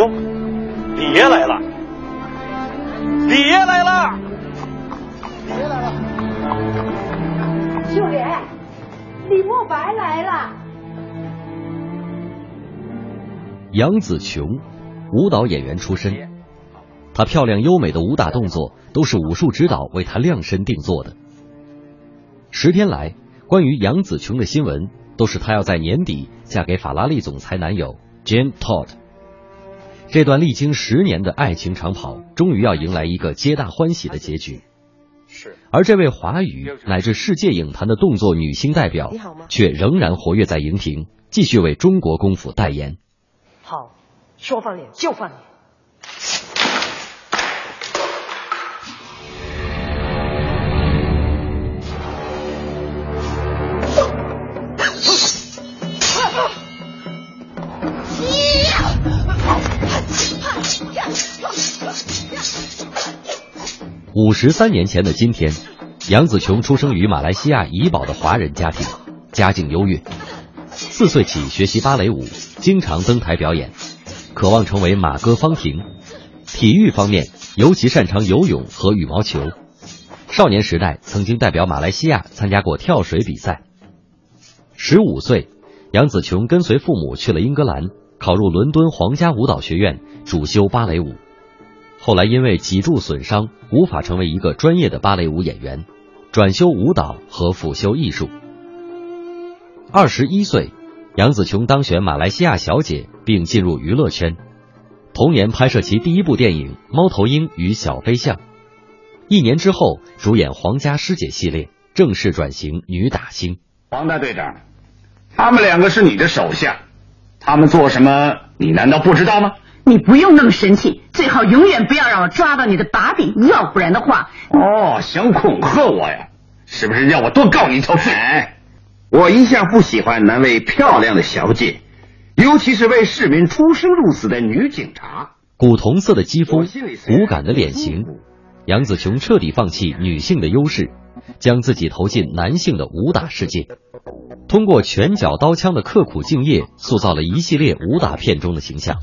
哟，李爷来了，李爷来了，李爷来了。秀莲，李莫白来了。杨紫琼，舞蹈演员出身，她漂亮优美的武打动作都是武术指导为她量身定做的。十天来，关于杨紫琼的新闻都是她要在年底嫁给法拉利总裁男友 Jim Todd。这段历经十年的爱情长跑，终于要迎来一个皆大欢喜的结局。是。而这位华语乃至世界影坛的动作女星代表，却仍然活跃在荧屏，继续为中国功夫代言。好，说放脸就放脸。五十三年前的今天，杨紫琼出生于马来西亚怡保的华人家庭，家境优越。四岁起学习芭蕾舞，经常登台表演，渴望成为马歌方婷。体育方面，尤其擅长游泳和羽毛球。少年时代曾经代表马来西亚参加过跳水比赛。十五岁，杨紫琼跟随父母去了英格兰，考入伦敦皇家舞蹈学院，主修芭蕾舞。后来因为脊柱损伤，无法成为一个专业的芭蕾舞演员，转修舞蹈和辅修艺术。二十一岁。杨紫琼当选马来西亚小姐，并进入娱乐圈。同年拍摄其第一部电影《猫头鹰与小飞象》。一年之后，主演《皇家师姐》系列，正式转型女打星。黄大队长，他们两个是你的手下，他们做什么，你难道不知道吗？你不用那么神气，最好永远不要让我抓到你的把柄，要不然的话……哦，想恐吓我呀？是不是要我多告你一条罪？我一向不喜欢难为漂亮的小姐，尤其是为市民出生入死的女警察。古铜色的肌肤，骨感的脸型，杨子琼彻底放弃女性的优势，将自己投进男性的武打世界。通过拳脚刀枪的刻苦敬业，塑造了一系列武打片中的形象。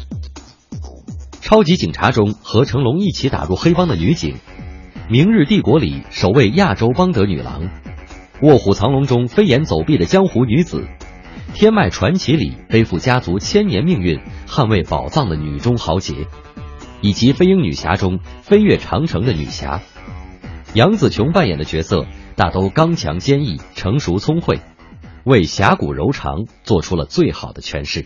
超级警察中和成龙一起打入黑帮的女警，明日帝国里首位亚洲邦德女郎。卧虎藏龙中飞檐走壁的江湖女子，天脉传奇里背负家族千年命运、捍卫宝藏的女中豪杰，以及飞鹰女侠中飞越长城的女侠，杨紫琼扮演的角色大都刚强坚毅、成熟聪慧，为侠骨柔肠做出了最好的诠释。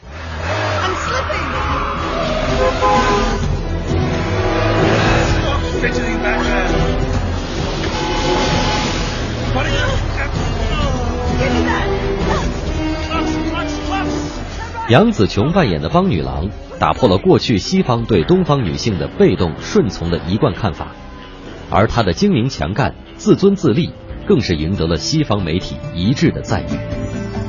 杨紫琼扮演的邦女郎，打破了过去西方对东方女性的被动顺从的一贯看法，而她的精明强干、自尊自立，更是赢得了西方媒体一致的赞誉。